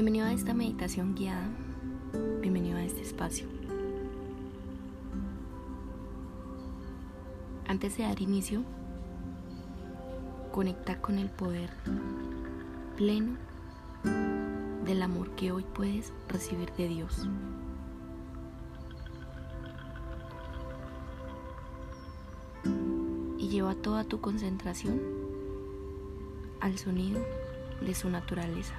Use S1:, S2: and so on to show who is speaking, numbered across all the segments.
S1: Bienvenido a esta meditación guiada, bienvenido a este espacio. Antes de dar inicio, conecta con el poder pleno del amor que hoy puedes recibir de Dios. Y lleva toda tu concentración al sonido de su naturaleza.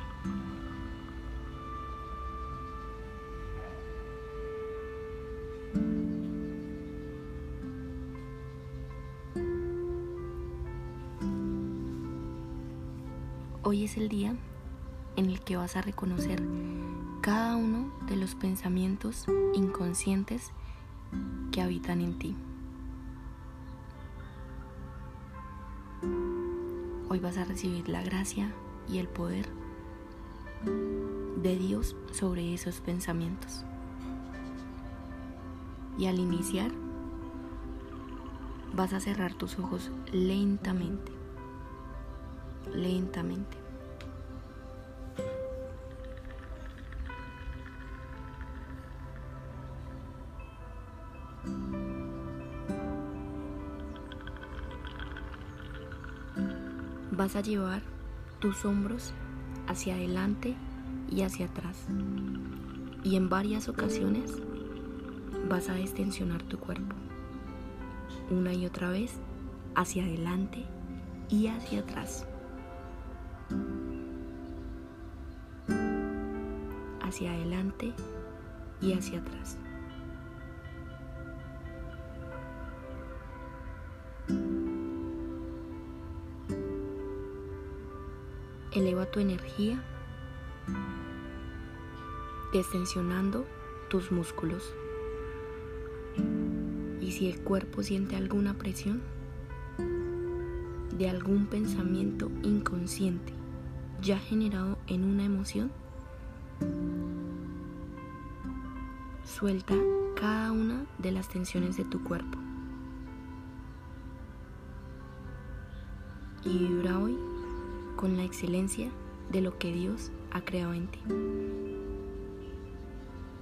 S1: Hoy es el día en el que vas a reconocer cada uno de los pensamientos inconscientes que habitan en ti. Hoy vas a recibir la gracia y el poder de Dios sobre esos pensamientos. Y al iniciar, vas a cerrar tus ojos lentamente, lentamente. Vas a llevar tus hombros hacia adelante y hacia atrás. Y en varias ocasiones vas a extensionar tu cuerpo. Una y otra vez hacia adelante y hacia atrás. Hacia adelante y hacia atrás. Eleva tu energía destensionando tus músculos. Y si el cuerpo siente alguna presión de algún pensamiento inconsciente ya generado en una emoción, suelta cada una de las tensiones de tu cuerpo. Y vibra hoy con la excelencia de lo que Dios ha creado en ti.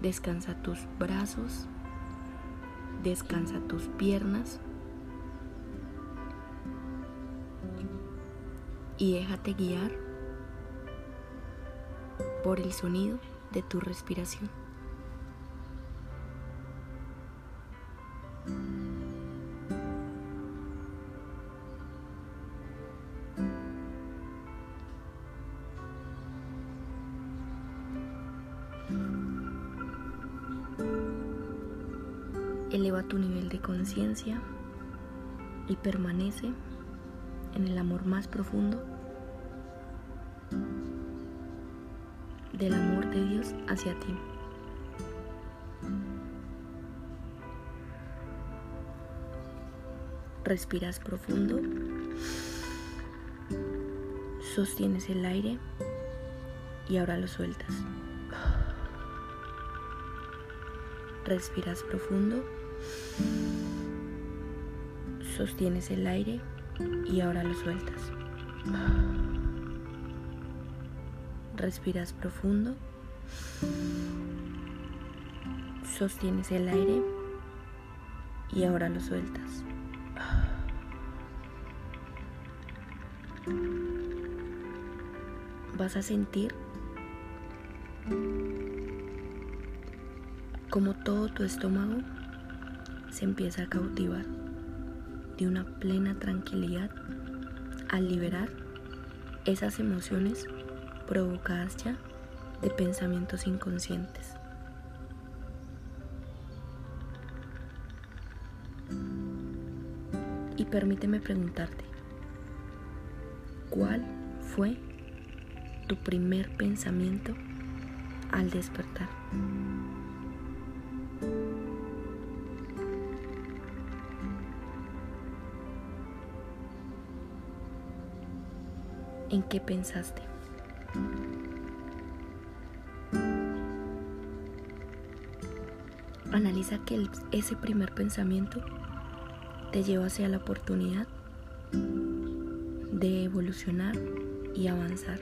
S1: Descansa tus brazos, descansa tus piernas y déjate guiar por el sonido de tu respiración. Eleva tu nivel de conciencia y permanece en el amor más profundo del amor de Dios hacia ti. Respiras profundo, sostienes el aire y ahora lo sueltas. Respiras profundo. Sostienes el aire y ahora lo sueltas. Respiras profundo. Sostienes el aire y ahora lo sueltas. Vas a sentir como todo tu estómago se empieza a cautivar de una plena tranquilidad al liberar esas emociones provocadas ya de pensamientos inconscientes. Y permíteme preguntarte, ¿cuál fue tu primer pensamiento al despertar? ¿En qué pensaste? Analiza que ese primer pensamiento te lleva hacia la oportunidad de evolucionar y avanzar.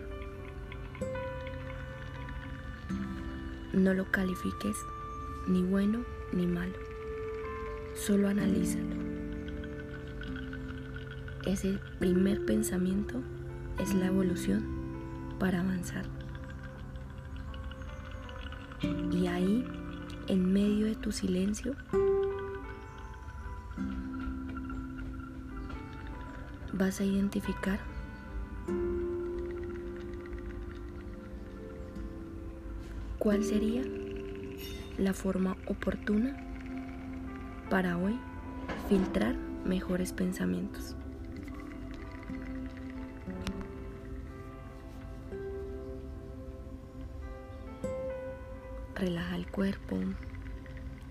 S1: No lo califiques ni bueno ni malo. Solo analízalo. Ese primer pensamiento es la evolución para avanzar. Y ahí, en medio de tu silencio, vas a identificar cuál sería la forma oportuna para hoy filtrar mejores pensamientos. Relaja el cuerpo,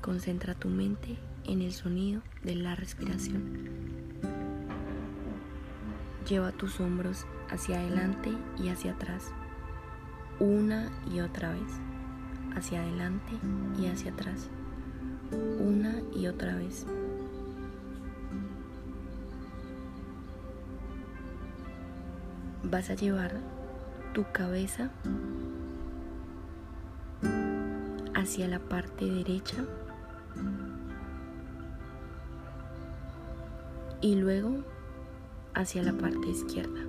S1: concentra tu mente en el sonido de la respiración. Lleva tus hombros hacia adelante y hacia atrás, una y otra vez, hacia adelante y hacia atrás, una y otra vez. Vas a llevar tu cabeza hacia la parte derecha y luego hacia la parte izquierda.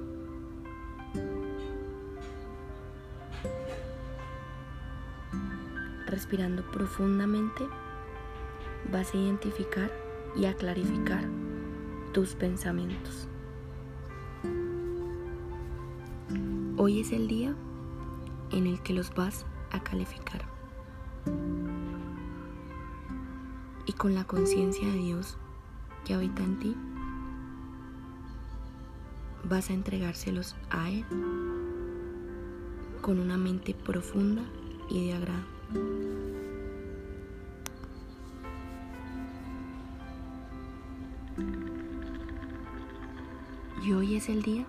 S1: Respirando profundamente, vas a identificar y a clarificar tus pensamientos. Hoy es el día en el que los vas a calificar. Y con la conciencia de Dios que habita en ti, vas a entregárselos a Él con una mente profunda y de agrado. Y hoy es el día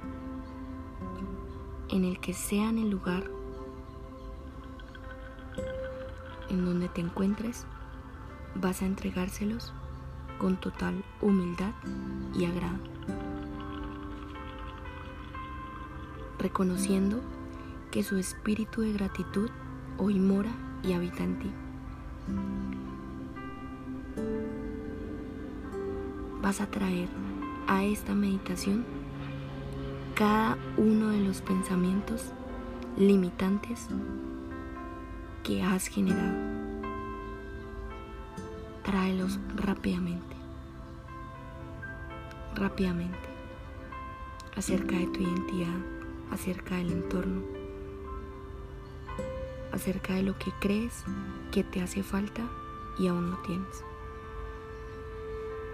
S1: en el que sea en el lugar en donde te encuentres, vas a entregárselos con total humildad y agrado, reconociendo que su espíritu de gratitud hoy mora y habita en ti. Vas a traer a esta meditación cada uno de los pensamientos limitantes que has generado. Tráelos rápidamente, rápidamente, acerca de tu identidad, acerca del entorno, acerca de lo que crees que te hace falta y aún no tienes.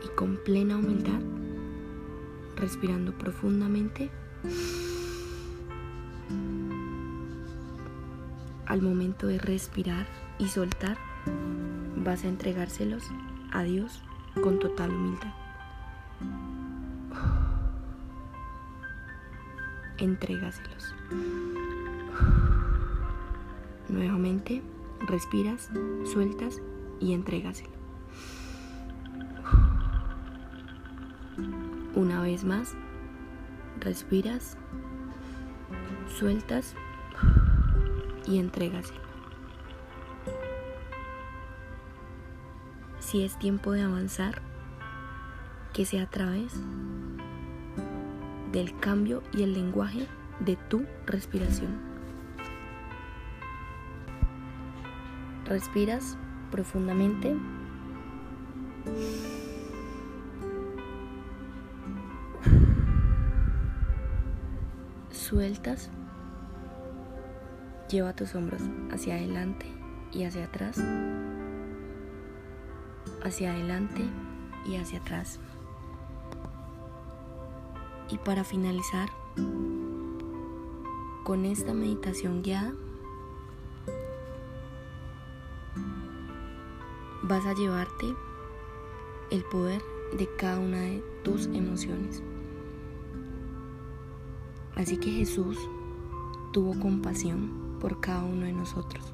S1: Y con plena humildad, respirando profundamente, al momento de respirar y soltar, vas a entregárselos a Dios con total humildad. Entrégaselos. Nuevamente, respiras, sueltas y entrégaselo. Una vez más, respiras, sueltas y entrégaselo. Si es tiempo de avanzar, que sea a través del cambio y el lenguaje de tu respiración. Respiras profundamente. Sueltas Lleva tus hombros hacia adelante y hacia atrás, hacia adelante y hacia atrás. Y para finalizar con esta meditación guiada, vas a llevarte el poder de cada una de tus emociones. Así que Jesús tuvo compasión por cada uno de nosotros.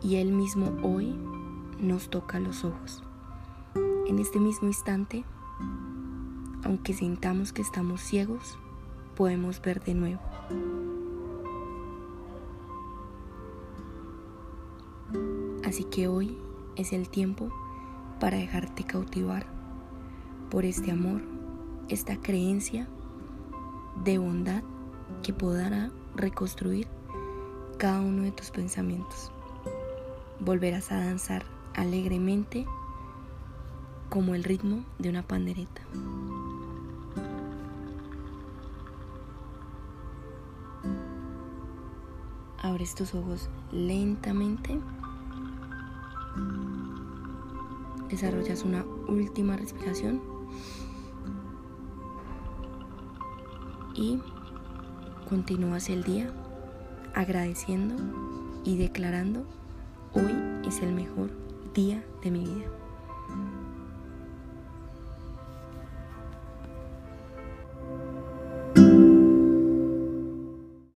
S1: Y Él mismo hoy nos toca los ojos. En este mismo instante, aunque sintamos que estamos ciegos, podemos ver de nuevo. Así que hoy es el tiempo para dejarte cautivar por este amor, esta creencia de bondad que podrá reconstruir cada uno de tus pensamientos. Volverás a danzar alegremente como el ritmo de una pandereta. Abres tus ojos lentamente. Desarrollas una última respiración. Y continúas el día agradeciendo y declarando, hoy es el mejor día de mi vida.